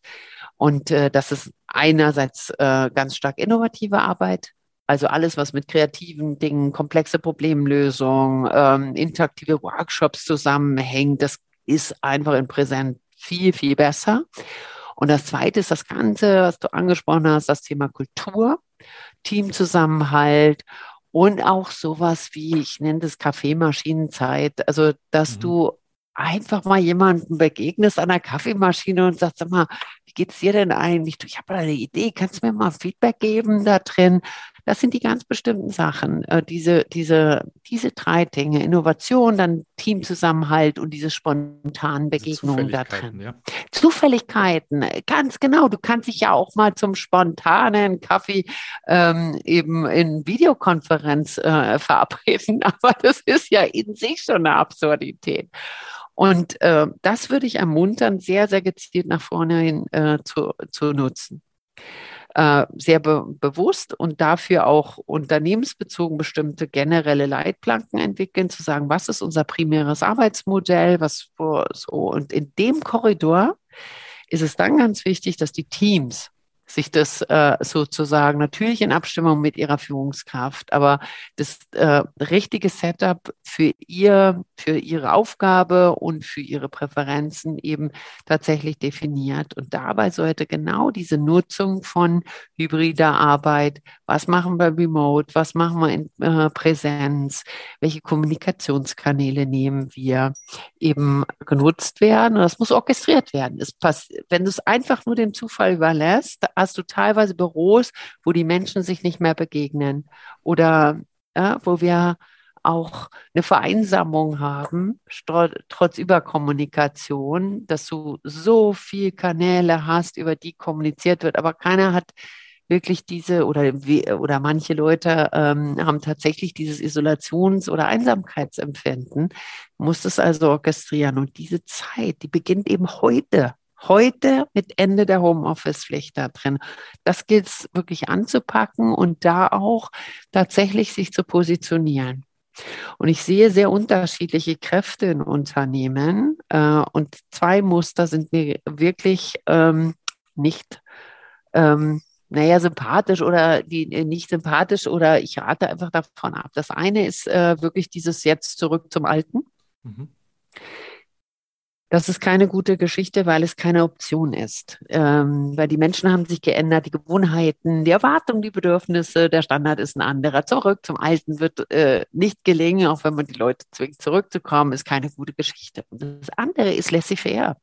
Und äh, das ist einerseits äh, ganz stark innovative Arbeit, also alles, was mit kreativen Dingen, komplexe Problemlösung, ähm, interaktive Workshops zusammenhängt, das ist einfach in Präsent viel, viel besser. Und das Zweite ist das Ganze, was du angesprochen hast, das Thema Kultur, Teamzusammenhalt und auch sowas wie, ich nenne das Kaffeemaschinenzeit, also dass mhm. du einfach mal jemanden begegnest an der Kaffeemaschine und sagst, sag mal, wie geht's dir denn eigentlich? Du, ich habe eine Idee, kannst du mir mal Feedback geben da drin? Das sind die ganz bestimmten Sachen. Äh, diese, diese, diese drei Dinge, Innovation, dann Teamzusammenhalt und diese spontanen Begegnungen da drin. Ja. Zufälligkeiten, ganz genau. Du kannst dich ja auch mal zum spontanen Kaffee ähm, eben in Videokonferenz äh, verabreden, aber das ist ja in sich schon eine Absurdität. Und äh, das würde ich ermuntern, sehr, sehr gezielt nach vorne hin äh, zu, zu nutzen. Äh, sehr be bewusst und dafür auch unternehmensbezogen bestimmte generelle Leitplanken entwickeln, zu sagen, was ist unser primäres Arbeitsmodell, was so und in dem Korridor ist es dann ganz wichtig, dass die Teams sich das äh, sozusagen natürlich in Abstimmung mit ihrer Führungskraft, aber das äh, richtige Setup für ihr, für ihre Aufgabe und für ihre Präferenzen eben tatsächlich definiert. Und dabei sollte genau diese Nutzung von hybrider Arbeit, was machen wir remote, was machen wir in äh, Präsenz, welche Kommunikationskanäle nehmen wir, eben genutzt werden. Und das muss orchestriert werden. Es pass wenn du es einfach nur dem Zufall überlässt, hast du teilweise Büros, wo die Menschen sich nicht mehr begegnen oder ja, wo wir auch eine Vereinsamung haben, trotz Überkommunikation, dass du so viel Kanäle hast, über die kommuniziert wird, aber keiner hat wirklich diese oder oder manche Leute ähm, haben tatsächlich dieses Isolations- oder Einsamkeitsempfinden, muss es also orchestrieren. Und diese Zeit, die beginnt eben heute Heute mit Ende der Homeoffice-Pflicht da drin. Das gilt es wirklich anzupacken und da auch tatsächlich sich zu positionieren. Und ich sehe sehr unterschiedliche Kräfte in Unternehmen. Äh, und zwei Muster sind mir wirklich ähm, nicht, ähm, naja, sympathisch oder die äh, nicht sympathisch oder ich rate einfach davon ab. Das eine ist äh, wirklich dieses jetzt zurück zum Alten. Mhm. Das ist keine gute Geschichte, weil es keine Option ist. Ähm, weil die Menschen haben sich geändert, die Gewohnheiten, die Erwartungen, die Bedürfnisse, der Standard ist ein anderer. Zurück zum Alten wird äh, nicht gelingen, auch wenn man die Leute zwingt, zurückzukommen, ist keine gute Geschichte. Und das andere ist laissez-faire.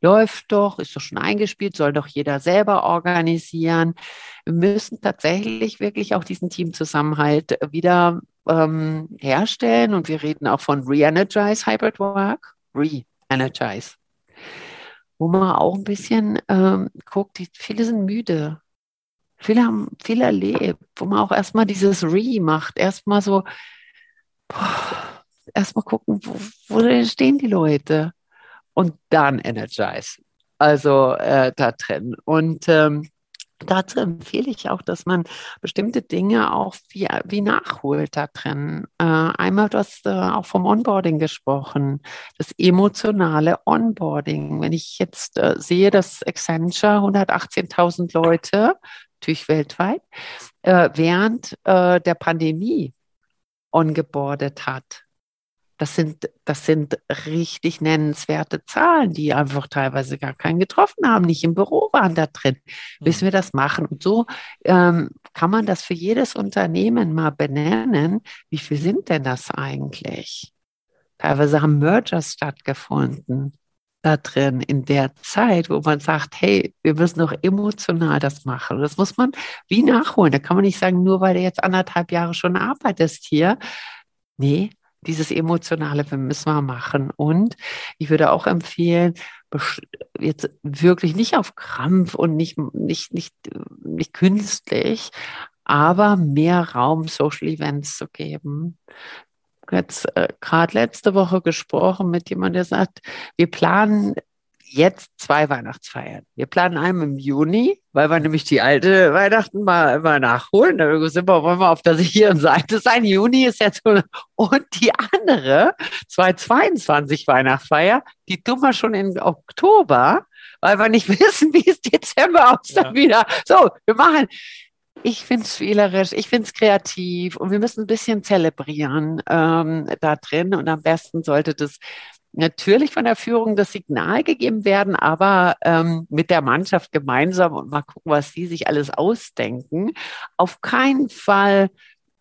Läuft doch, ist doch schon eingespielt, soll doch jeder selber organisieren. Wir müssen tatsächlich wirklich auch diesen Teamzusammenhalt wieder ähm, herstellen. Und wir reden auch von Re-Energize Hybrid Work. Re Energize. Wo man auch ein bisschen ähm, guckt, die, viele sind müde. Viele haben viel erlebt, wo man auch erstmal dieses Re macht, erstmal so, erstmal gucken, wo, wo stehen die Leute und dann Energize. Also äh, da drin. Und ähm, Dazu empfehle ich auch, dass man bestimmte Dinge auch wie, wie nachholt da drin. Äh, einmal, du hast äh, auch vom Onboarding gesprochen, das emotionale Onboarding. Wenn ich jetzt äh, sehe, dass Accenture 118.000 Leute, natürlich weltweit, äh, während äh, der Pandemie ongeboardet hat, das sind, das sind richtig nennenswerte Zahlen, die einfach teilweise gar keinen getroffen haben, nicht im Büro waren da drin, bis mhm. wir das machen. Und so ähm, kann man das für jedes Unternehmen mal benennen. Wie viel sind denn das eigentlich? Teilweise haben Mergers stattgefunden da drin in der Zeit, wo man sagt, hey, wir müssen noch emotional das machen. das muss man wie nachholen. Da kann man nicht sagen, nur weil du jetzt anderthalb Jahre schon arbeitest hier. Nee, dieses Emotionale müssen wir machen. Und ich würde auch empfehlen, jetzt wirklich nicht auf Krampf und nicht, nicht, nicht, nicht künstlich, aber mehr Raum Social Events zu geben. Jetzt äh, gerade letzte Woche gesprochen mit jemandem, der sagt, wir planen jetzt zwei Weihnachtsfeiern. Wir planen einen im Juni, weil wir nämlich die alte Weihnachten mal immer nachholen. Da sind wir, wollen wir auf der sicheren Seite sein. Juni ist jetzt und die andere 2022 Weihnachtsfeier, die tun wir schon im Oktober, weil wir nicht wissen, wie es Dezember aussieht ja. wieder. So, wir machen ich finde es spielerisch, ich finde es kreativ und wir müssen ein bisschen zelebrieren ähm, da drin. Und am besten sollte das natürlich von der Führung das Signal gegeben werden, aber ähm, mit der Mannschaft gemeinsam und mal gucken, was die sich alles ausdenken. Auf keinen Fall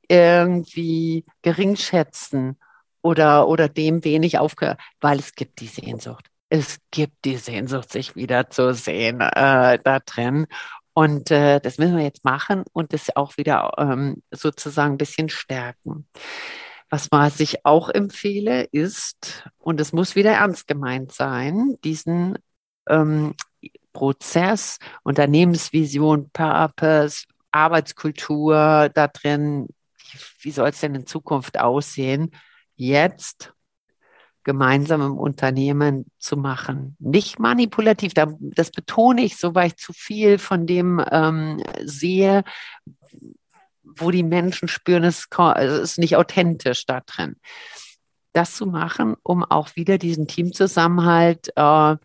irgendwie geringschätzen oder, oder dem wenig aufgehört, weil es gibt die Sehnsucht. Es gibt die Sehnsucht, sich wieder zu sehen äh, da drin. Und äh, das müssen wir jetzt machen und das auch wieder ähm, sozusagen ein bisschen stärken. Was was ich auch empfehle, ist, und es muss wieder ernst gemeint sein, diesen ähm, Prozess, Unternehmensvision, Purpose, Arbeitskultur da drin, wie soll es denn in Zukunft aussehen, jetzt gemeinsam im Unternehmen zu machen. Nicht manipulativ, das betone ich so, weil ich zu viel von dem ähm, sehe, wo die Menschen spüren, es ist nicht authentisch da drin. Das zu machen, um auch wieder diesen Teamzusammenhalt äh,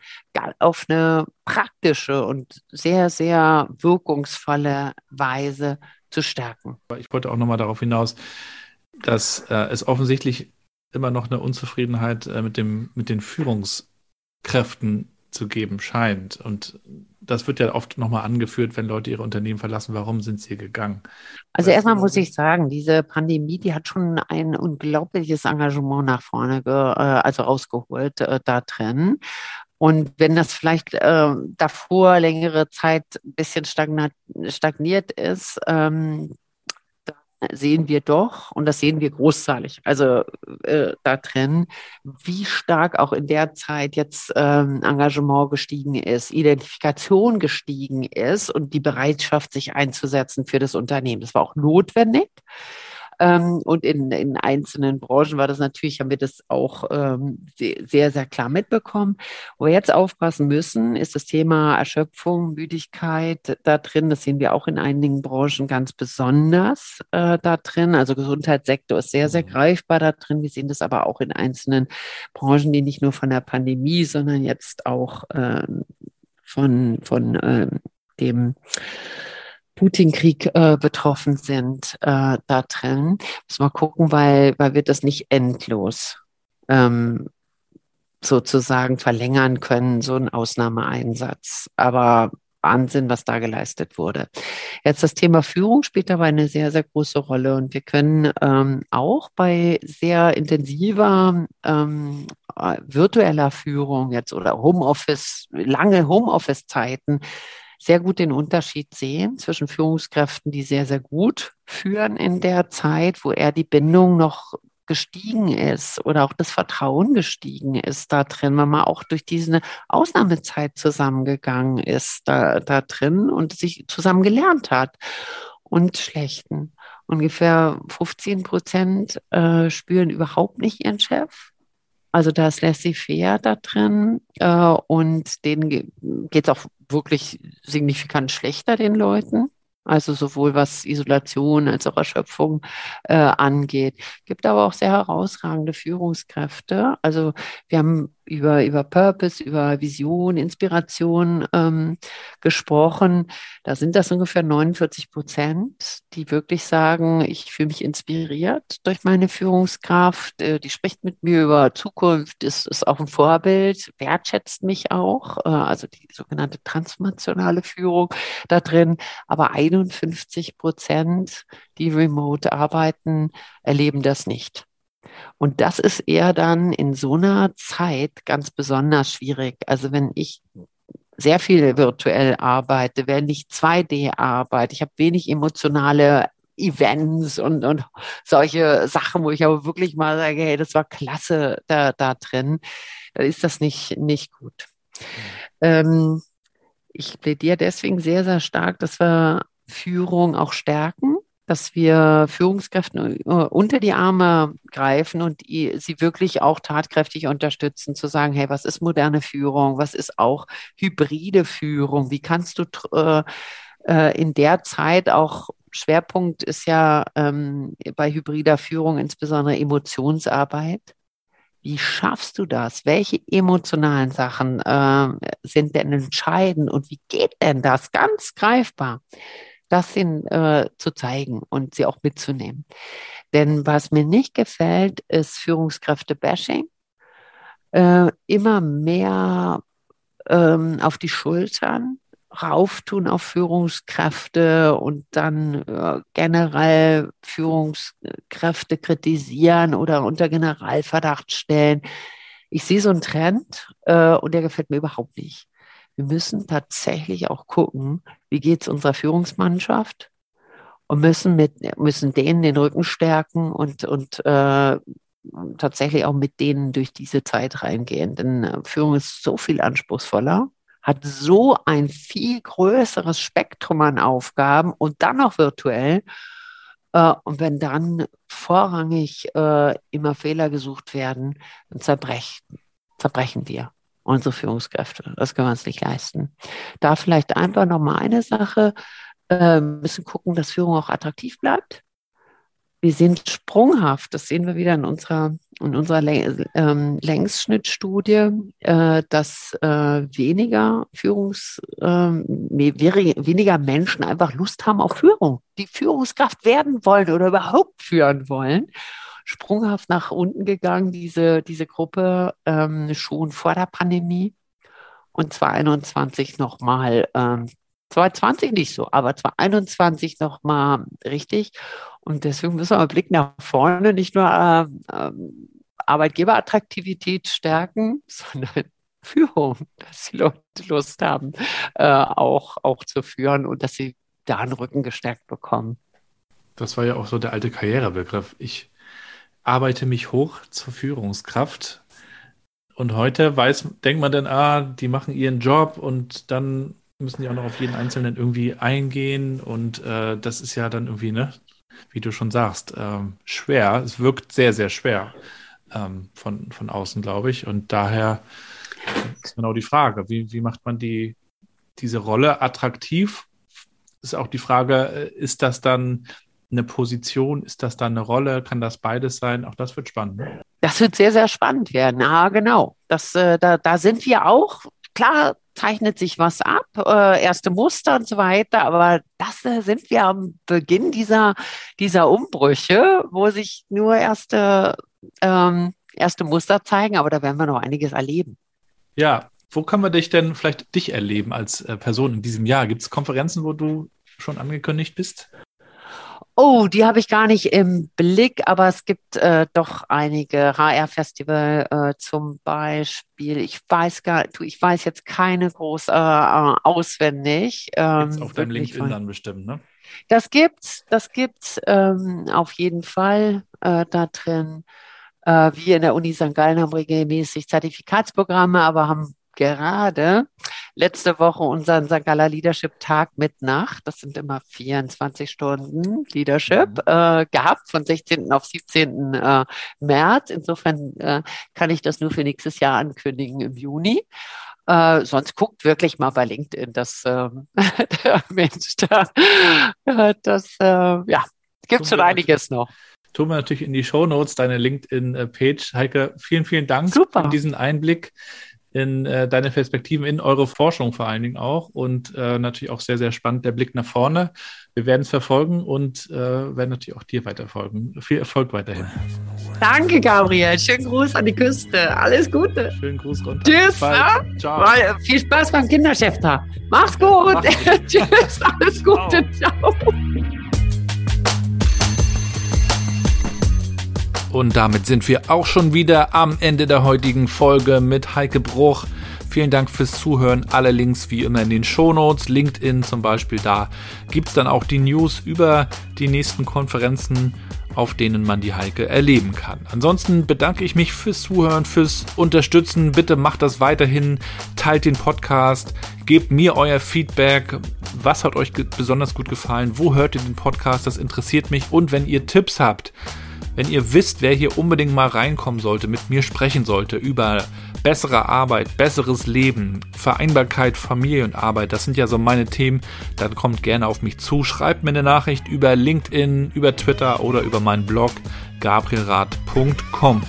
auf eine praktische und sehr, sehr wirkungsvolle Weise zu stärken. Ich wollte auch nochmal darauf hinaus, dass äh, es offensichtlich immer noch eine Unzufriedenheit äh, mit, dem, mit den Führungskräften zu geben scheint. Und das wird ja oft nochmal angeführt, wenn Leute ihre Unternehmen verlassen. Warum sind sie gegangen? Also weißt erstmal muss ich sagen, diese Pandemie, die hat schon ein unglaubliches Engagement nach vorne, ge, äh, also rausgeholt äh, da drin. Und wenn das vielleicht äh, davor längere Zeit ein bisschen stagniert ist, ähm, sehen wir doch, und das sehen wir großzahlig, also äh, da drin, wie stark auch in der Zeit jetzt ähm, Engagement gestiegen ist, Identifikation gestiegen ist und die Bereitschaft, sich einzusetzen für das Unternehmen. Das war auch notwendig. Ähm, und in, in einzelnen Branchen war das natürlich, haben wir das auch ähm, sehr, sehr klar mitbekommen. Wo wir jetzt aufpassen müssen, ist das Thema Erschöpfung, Müdigkeit da drin. Das sehen wir auch in einigen Branchen ganz besonders äh, da drin. Also Gesundheitssektor ist sehr, sehr mhm. greifbar da drin. Wir sehen das aber auch in einzelnen Branchen, die nicht nur von der Pandemie, sondern jetzt auch ähm, von, von ähm, dem Putin-Krieg äh, betroffen sind äh, da drin. Muss mal gucken, weil, weil wir das nicht endlos ähm, sozusagen verlängern können, so ein Ausnahmeeinsatz. Aber Wahnsinn, was da geleistet wurde. Jetzt das Thema Führung spielt dabei eine sehr, sehr große Rolle und wir können ähm, auch bei sehr intensiver ähm, äh, virtueller Führung jetzt oder Homeoffice, lange Homeoffice-Zeiten sehr gut den Unterschied sehen zwischen Führungskräften, die sehr, sehr gut führen in der Zeit, wo er die Bindung noch gestiegen ist oder auch das Vertrauen gestiegen ist da drin, wenn man auch durch diese Ausnahmezeit zusammengegangen ist da, da drin und sich zusammen gelernt hat und schlechten. Ungefähr 15 Prozent äh, spüren überhaupt nicht ihren Chef. Also da ist laissez-faire da drin äh, und denen geht es auch wirklich signifikant schlechter, den Leuten also sowohl was Isolation als auch Erschöpfung äh, angeht. Gibt aber auch sehr herausragende Führungskräfte. Also wir haben über, über Purpose, über Vision, Inspiration ähm, gesprochen. Da sind das ungefähr 49 Prozent, die wirklich sagen, ich fühle mich inspiriert durch meine Führungskraft. Äh, die spricht mit mir über Zukunft, ist, ist auch ein Vorbild, wertschätzt mich auch. Äh, also die sogenannte transformationale Führung da drin. Aber 51 Prozent, die remote arbeiten, erleben das nicht. Und das ist eher dann in so einer Zeit ganz besonders schwierig. Also wenn ich sehr viel virtuell arbeite, wenn ich 2D arbeite, ich habe wenig emotionale Events und, und solche Sachen, wo ich aber wirklich mal sage, hey, das war klasse da, da drin, dann ist das nicht, nicht gut. Ähm, ich plädiere deswegen sehr, sehr stark, dass wir Führung auch stärken dass wir Führungskräften äh, unter die Arme greifen und sie wirklich auch tatkräftig unterstützen, zu sagen, hey, was ist moderne Führung? Was ist auch hybride Führung? Wie kannst du äh, äh, in der Zeit auch Schwerpunkt ist ja ähm, bei hybrider Führung insbesondere Emotionsarbeit. Wie schaffst du das? Welche emotionalen Sachen äh, sind denn entscheidend und wie geht denn das ganz greifbar? Das ihnen äh, zu zeigen und sie auch mitzunehmen. Denn was mir nicht gefällt, ist Führungskräfte-Bashing. Äh, immer mehr ähm, auf die Schultern rauftun auf Führungskräfte und dann äh, generell Führungskräfte kritisieren oder unter Generalverdacht stellen. Ich sehe so einen Trend äh, und der gefällt mir überhaupt nicht wir müssen tatsächlich auch gucken, wie geht es unserer Führungsmannschaft und müssen mit müssen denen den Rücken stärken und und äh, tatsächlich auch mit denen durch diese Zeit reingehen. Denn äh, Führung ist so viel anspruchsvoller, hat so ein viel größeres Spektrum an Aufgaben und dann noch virtuell. Äh, und wenn dann vorrangig äh, immer Fehler gesucht werden, dann zerbrechen, zerbrechen wir unsere Führungskräfte. Das können wir uns nicht leisten. Da vielleicht einfach nochmal eine Sache, äh, müssen gucken, dass Führung auch attraktiv bleibt. Wir sind sprunghaft, das sehen wir wieder in unserer, in unserer ähm, Längsschnittstudie, äh, dass äh, weniger Führungs, äh, weniger Menschen einfach Lust haben auf Führung, die Führungskraft werden wollen oder überhaupt führen wollen sprunghaft nach unten gegangen, diese, diese Gruppe ähm, schon vor der Pandemie. Und 2021 nochmal, ähm, 2020 nicht so, aber 2021 nochmal richtig. Und deswegen müssen wir einen Blick nach vorne, nicht nur äh, äh, Arbeitgeberattraktivität stärken, sondern Führung, dass die Leute Lust haben, äh, auch, auch zu führen und dass sie da einen Rücken gestärkt bekommen. Das war ja auch so der alte Karrierebegriff. Ich arbeite mich hoch zur Führungskraft. Und heute weiß, denkt man dann, ah, die machen ihren Job und dann müssen die auch noch auf jeden Einzelnen irgendwie eingehen. Und äh, das ist ja dann irgendwie, ne? wie du schon sagst, ähm, schwer. Es wirkt sehr, sehr schwer ähm, von, von außen, glaube ich. Und daher ist genau die Frage, wie, wie macht man die, diese Rolle attraktiv? Ist auch die Frage, äh, ist das dann eine Position? Ist das dann eine Rolle? Kann das beides sein? Auch das wird spannend. Ne? Das wird sehr, sehr spannend werden. Ja, genau. Das, äh, da, da sind wir auch. Klar zeichnet sich was ab, äh, erste Muster und so weiter, aber das äh, sind wir am Beginn dieser, dieser Umbrüche, wo sich nur erste, ähm, erste Muster zeigen, aber da werden wir noch einiges erleben. Ja, wo kann man dich denn vielleicht dich erleben als äh, Person in diesem Jahr? Gibt es Konferenzen, wo du schon angekündigt bist? Oh, die habe ich gar nicht im Blick, aber es gibt äh, doch einige HR-Festival äh, zum Beispiel. Ich weiß gar, du, ich weiß jetzt keine groß äh, äh auswendig. Ähm, gibt's auf deinem LinkedIn dann bestimmt, ne? Das gibt's, das gibt's ähm, auf jeden Fall äh, da drin. Äh, wir in der Uni St. Gallen haben regelmäßig Zertifikatsprogramme, aber haben gerade letzte Woche unseren St. Galler Leadership Tag mit Nacht. Das sind immer 24 Stunden Leadership mhm. äh, gehabt von 16. auf 17. Äh, März. Insofern äh, kann ich das nur für nächstes Jahr ankündigen im Juni. Äh, sonst guckt wirklich mal bei LinkedIn, das äh, der Mensch da, äh, das äh, ja gibt schon einiges noch tun wir natürlich in die Show Notes deine LinkedIn-Page. Heike, vielen, vielen Dank Super. für diesen Einblick in äh, deine Perspektiven, in eure Forschung vor allen Dingen auch und äh, natürlich auch sehr, sehr spannend der Blick nach vorne. Wir werden es verfolgen und äh, werden natürlich auch dir weiterfolgen. Viel Erfolg weiterhin. Danke, Gabriel. Schönen Gruß an die Küste. Alles Gute. Schönen Gruß runter. Tschüss. Ja? Ciao. Mal, viel Spaß beim Kinderchef da. Mach's gut. Mach's gut. Tschüss. Alles Gute. Ciao. Ciao. Und damit sind wir auch schon wieder am Ende der heutigen Folge mit Heike Bruch. Vielen Dank fürs Zuhören. Alle Links wie immer in den Shownotes, LinkedIn zum Beispiel. Da gibt es dann auch die News über die nächsten Konferenzen, auf denen man die Heike erleben kann. Ansonsten bedanke ich mich fürs Zuhören, fürs Unterstützen. Bitte macht das weiterhin, teilt den Podcast, gebt mir euer Feedback. Was hat euch besonders gut gefallen? Wo hört ihr den Podcast? Das interessiert mich. Und wenn ihr Tipps habt, wenn ihr wisst, wer hier unbedingt mal reinkommen sollte, mit mir sprechen sollte über bessere Arbeit, besseres Leben, Vereinbarkeit, Familie und Arbeit, das sind ja so meine Themen, dann kommt gerne auf mich zu, schreibt mir eine Nachricht über LinkedIn, über Twitter oder über meinen Blog gabrielrad.com.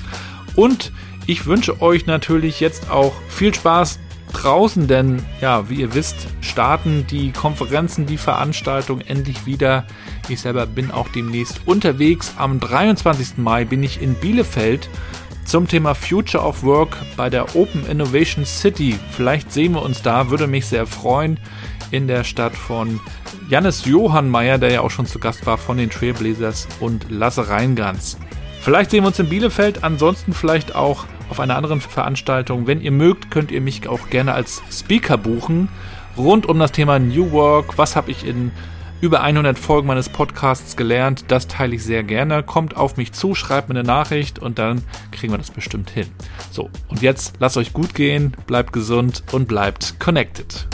Und ich wünsche euch natürlich jetzt auch viel Spaß draußen, denn ja, wie ihr wisst, starten die Konferenzen, die Veranstaltungen endlich wieder. Ich selber bin auch demnächst unterwegs. Am 23. Mai bin ich in Bielefeld zum Thema Future of Work bei der Open Innovation City. Vielleicht sehen wir uns da, würde mich sehr freuen, in der Stadt von Jannis Johannmeier, der ja auch schon zu Gast war von den Trailblazers und Lasse Reingans. Vielleicht sehen wir uns in Bielefeld, ansonsten vielleicht auch auf einer anderen Veranstaltung. Wenn ihr mögt, könnt ihr mich auch gerne als Speaker buchen. Rund um das Thema New Work. Was habe ich in über 100 Folgen meines Podcasts gelernt? Das teile ich sehr gerne. Kommt auf mich zu, schreibt mir eine Nachricht und dann kriegen wir das bestimmt hin. So, und jetzt lasst euch gut gehen, bleibt gesund und bleibt connected.